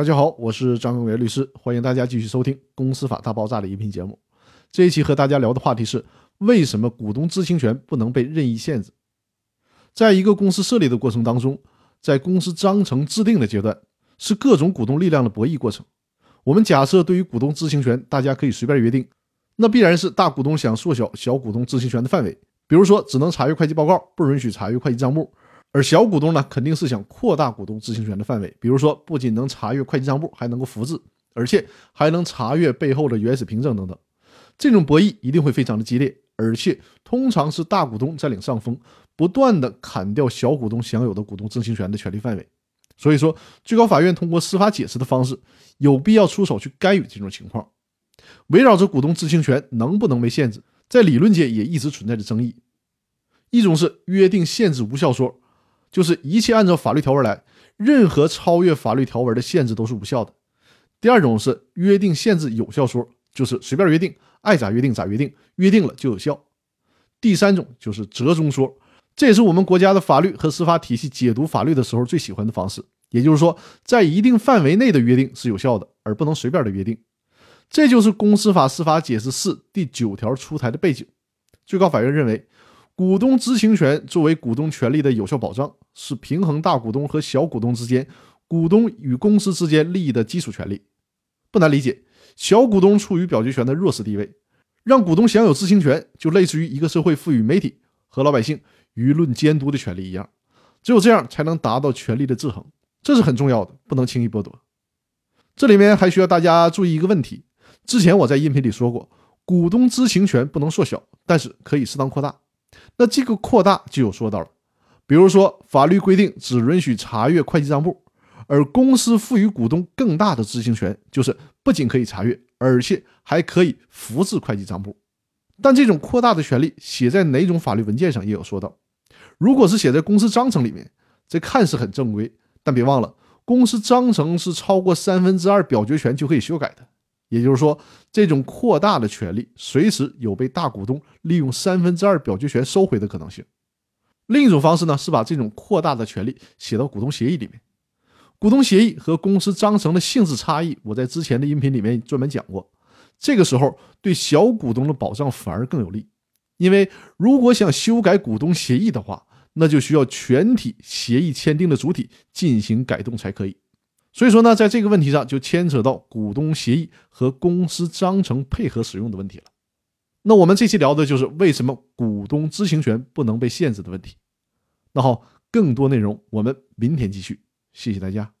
大家好，我是张永元律师，欢迎大家继续收听《公司法大爆炸》的音频节目。这一期和大家聊的话题是：为什么股东知情权不能被任意限制？在一个公司设立的过程当中，在公司章程制定的阶段，是各种股东力量的博弈过程。我们假设对于股东知情权，大家可以随便约定，那必然是大股东想缩小小股东知情权的范围，比如说只能查阅会计报告，不允许查阅会计账目。而小股东呢，肯定是想扩大股东知情权的范围，比如说不仅能查阅会计账簿，还能够复制，而且还能查阅背后的原始凭证等等。这种博弈一定会非常的激烈，而且通常是大股东占领上风，不断的砍掉小股东享有的股东知情权的权利范围。所以说，最高法院通过司法解释的方式，有必要出手去干预这种情况。围绕着股东知情权能不能被限制，在理论界也一直存在着争议。一种是约定限制无效说。就是一切按照法律条文来，任何超越法律条文的限制都是无效的。第二种是约定限制有效说，就是随便约定，爱咋约定咋约定，约定了就有效。第三种就是折中说，这也是我们国家的法律和司法体系解读法律的时候最喜欢的方式。也就是说，在一定范围内的约定是有效的，而不能随便的约定。这就是《公司法司法解释四》第九条出台的背景。最高法院认为。股东知情权作为股东权利的有效保障，是平衡大股东和小股东之间、股东与公司之间利益的基础权利。不难理解，小股东处于表决权的弱势地位，让股东享有知情权，就类似于一个社会赋予媒体和老百姓舆论监督的权利一样。只有这样，才能达到权力的制衡，这是很重要的，不能轻易剥夺。这里面还需要大家注意一个问题：之前我在音频里说过，股东知情权不能缩小，但是可以适当扩大。那这个扩大就有说道了，比如说法律规定只允许查阅会计账簿，而公司赋予股东更大的知情权，就是不仅可以查阅，而且还可以复制会计账簿。但这种扩大的权利写在哪种法律文件上也有说到。如果是写在公司章程里面，这看似很正规，但别忘了，公司章程是超过三分之二表决权就可以修改的。也就是说，这种扩大的权利随时有被大股东利用三分之二表决权收回的可能性。另一种方式呢，是把这种扩大的权利写到股东协议里面。股东协议和公司章程的性质差异，我在之前的音频里面专门讲过。这个时候，对小股东的保障反而更有利，因为如果想修改股东协议的话，那就需要全体协议签订的主体进行改动才可以。所以说呢，在这个问题上就牵扯到股东协议和公司章程配合使用的问题了。那我们这期聊的就是为什么股东知情权不能被限制的问题。那好，更多内容我们明天继续。谢谢大家。